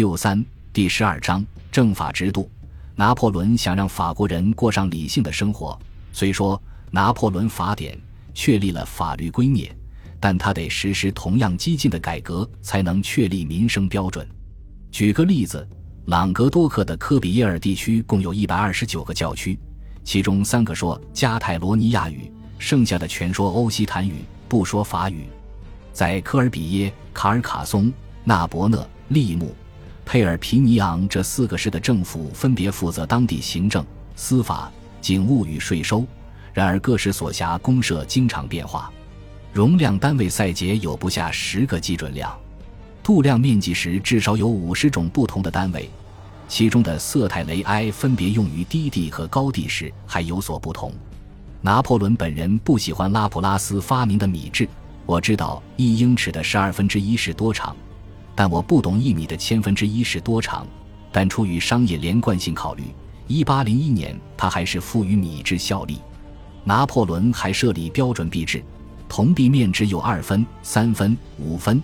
六三第十二章政法制度。拿破仑想让法国人过上理性的生活，虽说《拿破仑法典》确立了法律圭臬，但他得实施同样激进的改革，才能确立民生标准。举个例子，朗格多克的科比耶尔地区共有一百二十九个教区，其中三个说加泰罗尼亚语，剩下的全说欧西坦语，不说法语。在科尔比耶、卡尔卡松、纳伯讷、利木。佩尔皮尼昂这四个市的政府分别负责当地行政、司法、警务与税收。然而，各市所辖公社经常变化，容量单位赛节有不下十个基准量，度量面积时至少有五十种不同的单位。其中的色泰雷埃分别用于低地和高地时还有所不同。拿破仑本人不喜欢拉普拉斯发明的米制。我知道一英尺的十二分之一是多长。但我不懂一米的千分之一是多长，但出于商业连贯性考虑，一八零一年他还是赋予米制效力。拿破仑还设立标准币制，铜币面值有二分、三分、五分，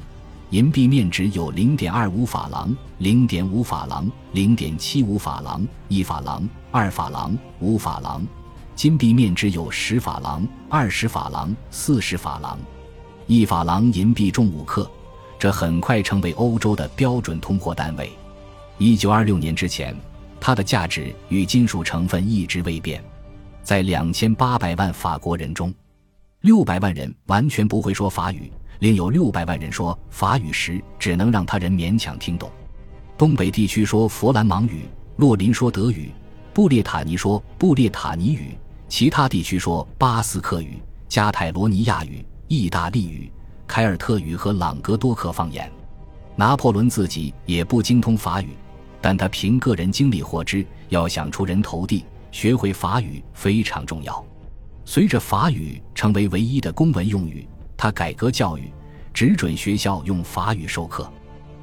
银币面值有零点二五法郎、零点五法郎、零点七五法郎、一法郎、二法郎、五法郎，金币面值有十法郎、二十法郎、四十法郎，一法郎银币重五克。这很快成为欧洲的标准通货单位。一九二六年之前，它的价值与金属成分一直未变。在两千八百万法国人中，六百万人完全不会说法语，另有六百万人说法语时只能让他人勉强听懂。东北地区说佛兰芒语，洛林说德语，布列塔尼说布列塔尼语，其他地区说巴斯克语、加泰罗尼亚语、意大利语。凯尔特语和朗格多克方言，拿破仑自己也不精通法语，但他凭个人经历获知，要想出人头地，学会法语非常重要。随着法语成为唯一的公文用语，他改革教育，只准学校用法语授课。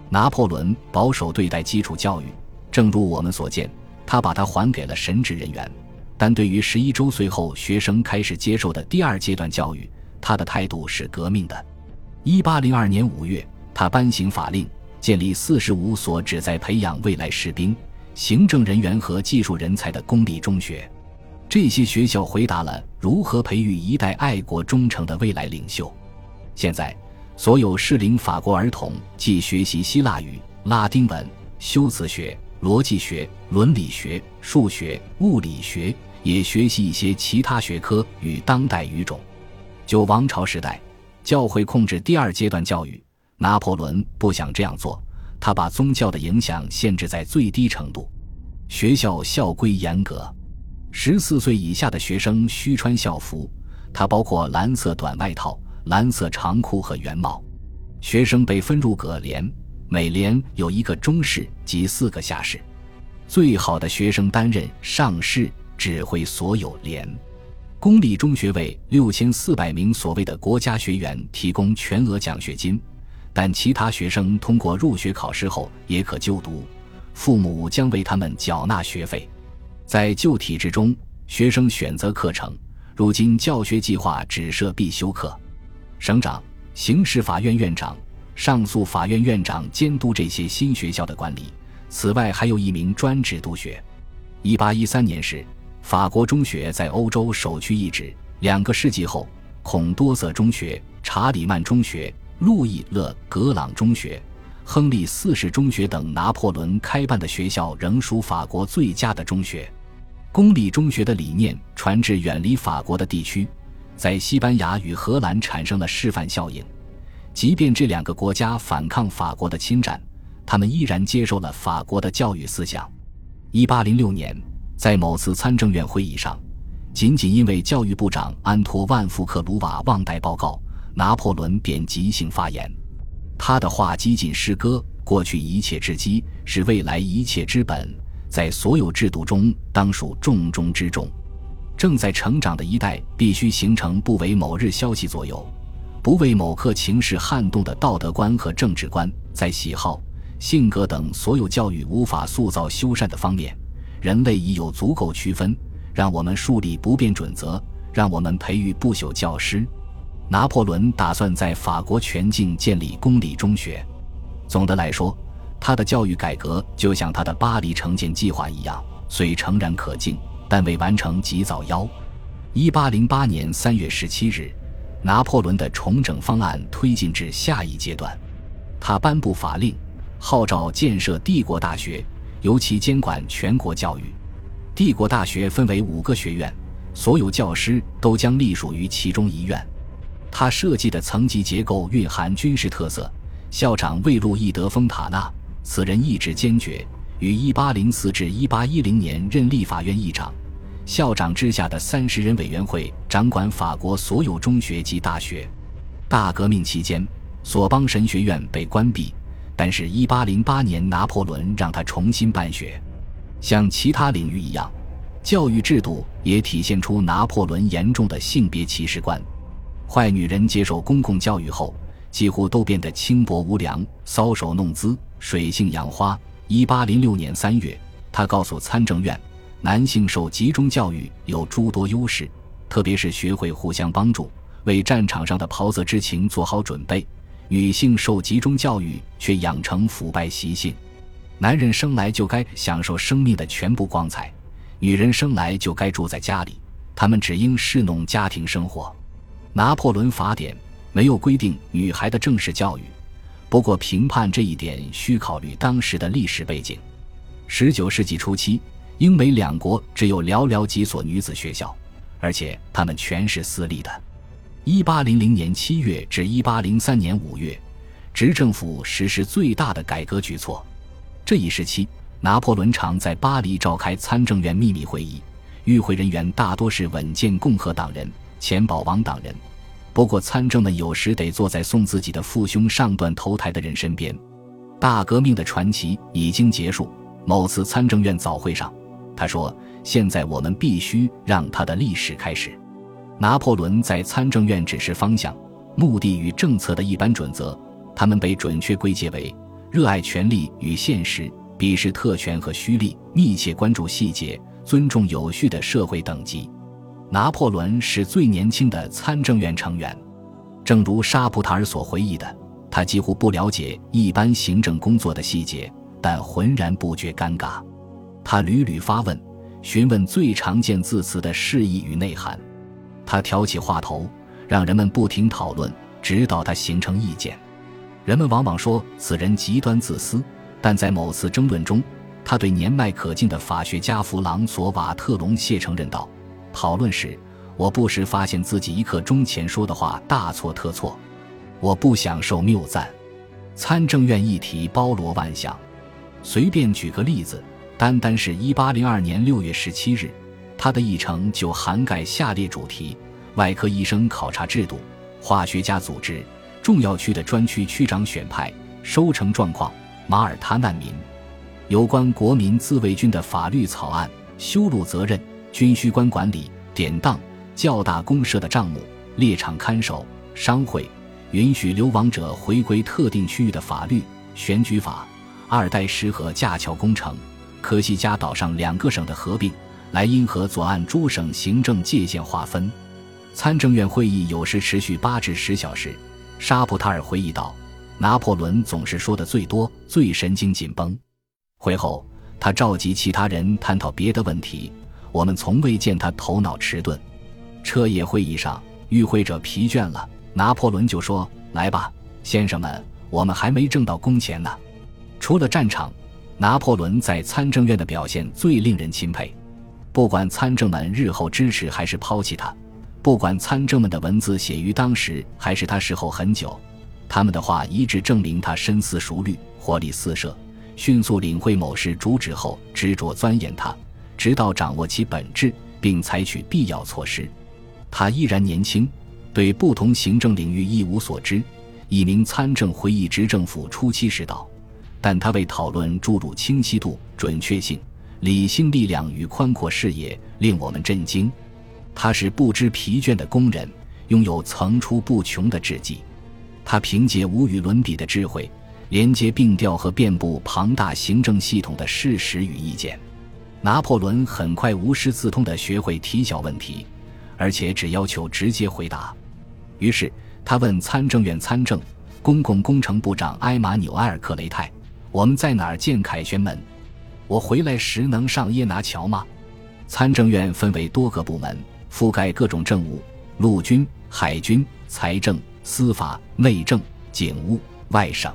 拿破仑保守对待基础教育，正如我们所见，他把它还给了神职人员。但对于十一周岁后学生开始接受的第二阶段教育，他的态度是革命的。一八零二年五月，他颁行法令，建立四十五所旨在培养未来士兵、行政人员和技术人才的公立中学。这些学校回答了如何培育一代爱国忠诚的未来领袖。现在，所有适龄法国儿童既学习希腊语、拉丁文、修辞学、逻辑学、伦理学、数学、物理学，也学习一些其他学科与当代语种。就王朝时代。教会控制第二阶段教育，拿破仑不想这样做，他把宗教的影响限制在最低程度。学校校规严格，十四岁以下的学生需穿校服，它包括蓝色短外套、蓝色长裤和圆帽。学生被分入各连，每连有一个中士及四个下士。最好的学生担任上士，指挥所有连。公立中学为六千四百名所谓的国家学员提供全额奖学金，但其他学生通过入学考试后也可就读，父母将为他们缴纳学费。在旧体制中，学生选择课程，如今教学计划只设必修课。省长、刑事法院院长、上诉法院院长监督这些新学校的管理。此外，还有一名专职督学。一八一三年时。法国中学在欧洲首屈一指。两个世纪后，孔多瑟中学、查理曼中学、路易勒格朗中学、亨利四世中学等拿破仑开办的学校仍属法国最佳的中学。公立中学的理念传至远离法国的地区，在西班牙与荷兰产生了示范效应。即便这两个国家反抗法国的侵占，他们依然接受了法国的教育思想。一八零六年。在某次参政院会议上，仅仅因为教育部长安托万·福克鲁瓦忘带报告，拿破仑便即兴发言。他的话几近诗歌：“过去一切之基是未来一切之本，在所有制度中当属重中之重。正在成长的一代必须形成不为某日消息左右、不为某刻情势撼动的道德观和政治观，在喜好、性格等所有教育无法塑造修缮的方面。”人类已有足够区分，让我们树立不变准则，让我们培育不朽教师。拿破仑打算在法国全境建立公立中学。总的来说，他的教育改革就像他的巴黎城建计划一样，虽诚然可敬，但未完成即早夭。一八零八年三月十七日，拿破仑的重整方案推进至下一阶段，他颁布法令，号召建设帝国大学，由其监管全国教育。帝国大学分为五个学院，所有教师都将隶属于其中一院。他设计的层级结构蕴含军事特色。校长为路易德·丰塔纳，此人意志坚决，于1804至1810年任立法院议长。校长之下的三十人委员会掌管法国所有中学及大学。大革命期间，索邦神学院被关闭，但是1808年拿破仑让他重新办学。像其他领域一样，教育制度也体现出拿破仑严重的性别歧视观。坏女人接受公共教育后。几乎都变得轻薄无良、搔首弄姿、水性杨花。一八零六年三月，他告诉参政院，男性受集中教育有诸多优势，特别是学会互相帮助，为战场上的袍泽之情做好准备；女性受集中教育却养成腐败习性。男人生来就该享受生命的全部光彩，女人生来就该住在家里，他们只应侍弄家庭生活。拿破仑法典。没有规定女孩的正式教育，不过评判这一点需考虑当时的历史背景。十九世纪初期，英美两国只有寥寥几所女子学校，而且它们全是私立的。一八零零年七月至一八零三年五月，执政府实施最大的改革举措。这一时期，拿破仑常在巴黎召开参政院秘密会议，与会人员大多是稳健共和党人、前保王党人。不过，参政们有时得坐在送自己的父兄上断头台的人身边。大革命的传奇已经结束。某次参政院早会上，他说：“现在我们必须让他的历史开始。”拿破仑在参政院指示方向、目的与政策的一般准则，他们被准确归结为：热爱权力与现实，鄙视特权和虚力，密切关注细节，尊重有序的社会等级。拿破仑是最年轻的参政院成员，正如沙普塔尔所回忆的，他几乎不了解一般行政工作的细节，但浑然不觉尴尬。他屡屡发问，询问最常见字词的释义与内涵。他挑起话头，让人们不停讨论，直到他形成意见。人们往往说此人极端自私，但在某次争论中，他对年迈可敬的法学家弗朗索瓦特隆谢承认道。讨论时，我不时发现自己一刻钟前说的话大错特错。我不想受谬赞。参政院议题包罗万象，随便举个例子，单单是一八零二年六月十七日，他的议程就涵盖下列主题：外科医生考察制度、化学家组织、重要区的专区区长选派、收成状况、马耳他难民、有关国民自卫军的法律草案、修路责任。军需官管理、典当、较大公社的账目、猎场看守、商会、允许流亡者回归特定区域的法律、选举法、阿尔代什河架桥工程、科西嘉岛上两个省的合并、莱茵河左岸诸省行政界限划分。参政院会议有时持续八至十小时。沙普塔尔回忆道：“拿破仑总是说的最多，最神经紧绷。会后，他召集其他人探讨别的问题。”我们从未见他头脑迟钝。彻夜会议上，与会者疲倦了，拿破仑就说：“来吧，先生们，我们还没挣到工钱呢。”除了战场，拿破仑在参政院的表现最令人钦佩。不管参政们日后支持还是抛弃他，不管参政们的文字写于当时还是他事后很久，他们的话一致证明他深思熟虑、活力四射，迅速领会某事主旨后执着钻研它。直到掌握其本质，并采取必要措施。他依然年轻，对不同行政领域一无所知。一名参政会议执政府初期时道，但他为讨论注入清晰度、准确性、理性力量与宽阔视野，令我们震惊。他是不知疲倦的工人，拥有层出不穷的智计。他凭借无与伦比的智慧，连接并调和遍布庞大行政系统的事实与意见。拿破仑很快无师自通地学会提小问题，而且只要求直接回答。于是他问参政院参政、公共工程部长埃马纽埃尔·克雷泰：“我们在哪儿见凯旋门？我回来时能上耶拿桥吗？参政院分为多个部门，覆盖各种政务：陆军、海军、财政、司法、内政、警务、外省。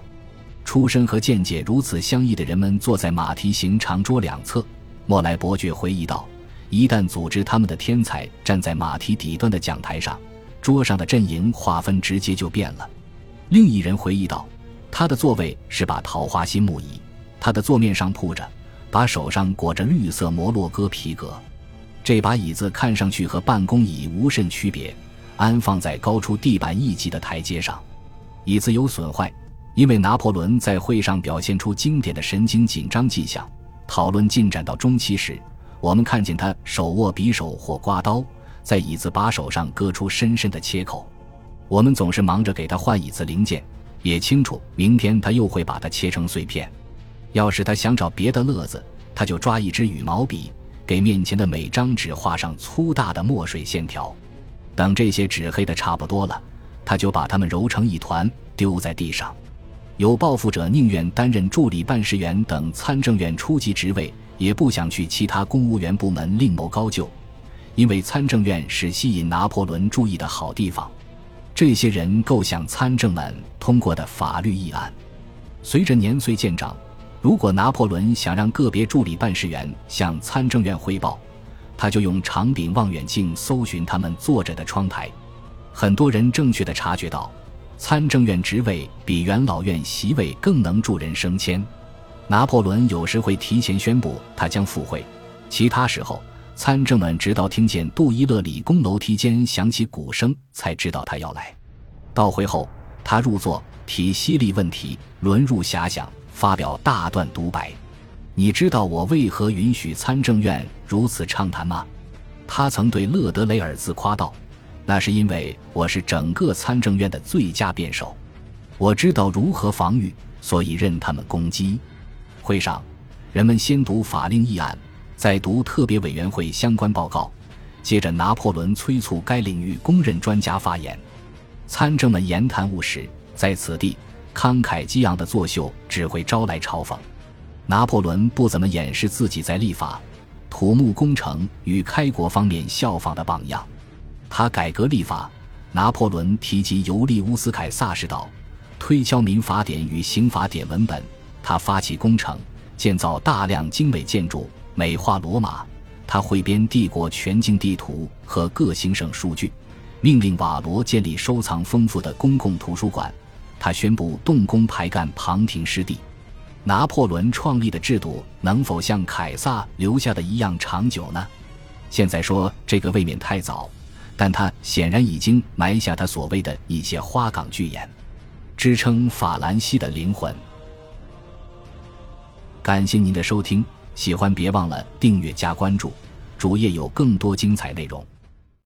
出身和见解如此相异的人们坐在马蹄形长桌两侧。莫莱伯爵回忆道：“一旦组织他们的天才站在马蹄底端的讲台上，桌上的阵营划分直接就变了。”另一人回忆道：“他的座位是把桃花心木椅，他的座面上铺着，把手上裹着绿色摩洛哥皮革。这把椅子看上去和办公椅无甚区别，安放在高出地板一级的台阶上。椅子有损坏。”因为拿破仑在会上表现出经典的神经紧张迹象，讨论进展到中期时，我们看见他手握匕首或刮刀，在椅子把手上割出深深的切口。我们总是忙着给他换椅子零件，也清楚明天他又会把它切成碎片。要是他想找别的乐子，他就抓一支羽毛笔，给面前的每张纸画上粗大的墨水线条。等这些纸黑的差不多了，他就把它们揉成一团，丢在地上。有抱负者宁愿担任助理办事员等参政院初级职位，也不想去其他公务员部门另谋高就，因为参政院是吸引拿破仑注意的好地方。这些人构想参政们通过的法律议案。随着年岁渐长，如果拿破仑想让个别助理办事员向参政院汇报，他就用长柄望远镜搜寻他们坐着的窗台。很多人正确的察觉到。参政院职位比元老院席位更能助人升迁。拿破仑有时会提前宣布他将赴会，其他时候参政们直到听见杜伊勒理工楼梯间响起鼓声才知道他要来。到会后，他入座提犀利问题，轮入遐想，发表大段独白。你知道我为何允许参政院如此畅谈吗？他曾对勒德雷尔自夸道。那是因为我是整个参政院的最佳辩手，我知道如何防御，所以任他们攻击。会上，人们先读法令议案，再读特别委员会相关报告，接着拿破仑催促该领域公认专家发言。参政们言谈务实，在此地慷慨激昂的作秀只会招来嘲讽。拿破仑不怎么掩饰自己在立法、土木工程与开国方面效仿的榜样。他改革立法。拿破仑提及尤利乌斯·凯撒时道，推敲民法典与刑法典文本。他发起工程，建造大量精美建筑，美化罗马。他汇编帝国全境地图和各行省数据，命令瓦罗建立收藏丰富的公共图书馆。他宣布动工排干旁廷湿地。拿破仑创立的制度能否像凯撒留下的一样长久呢？现在说这个未免太早。但他显然已经埋下他所谓的一些花岗巨眼，支撑法兰西的灵魂。感谢您的收听，喜欢别忘了订阅加关注，主页有更多精彩内容。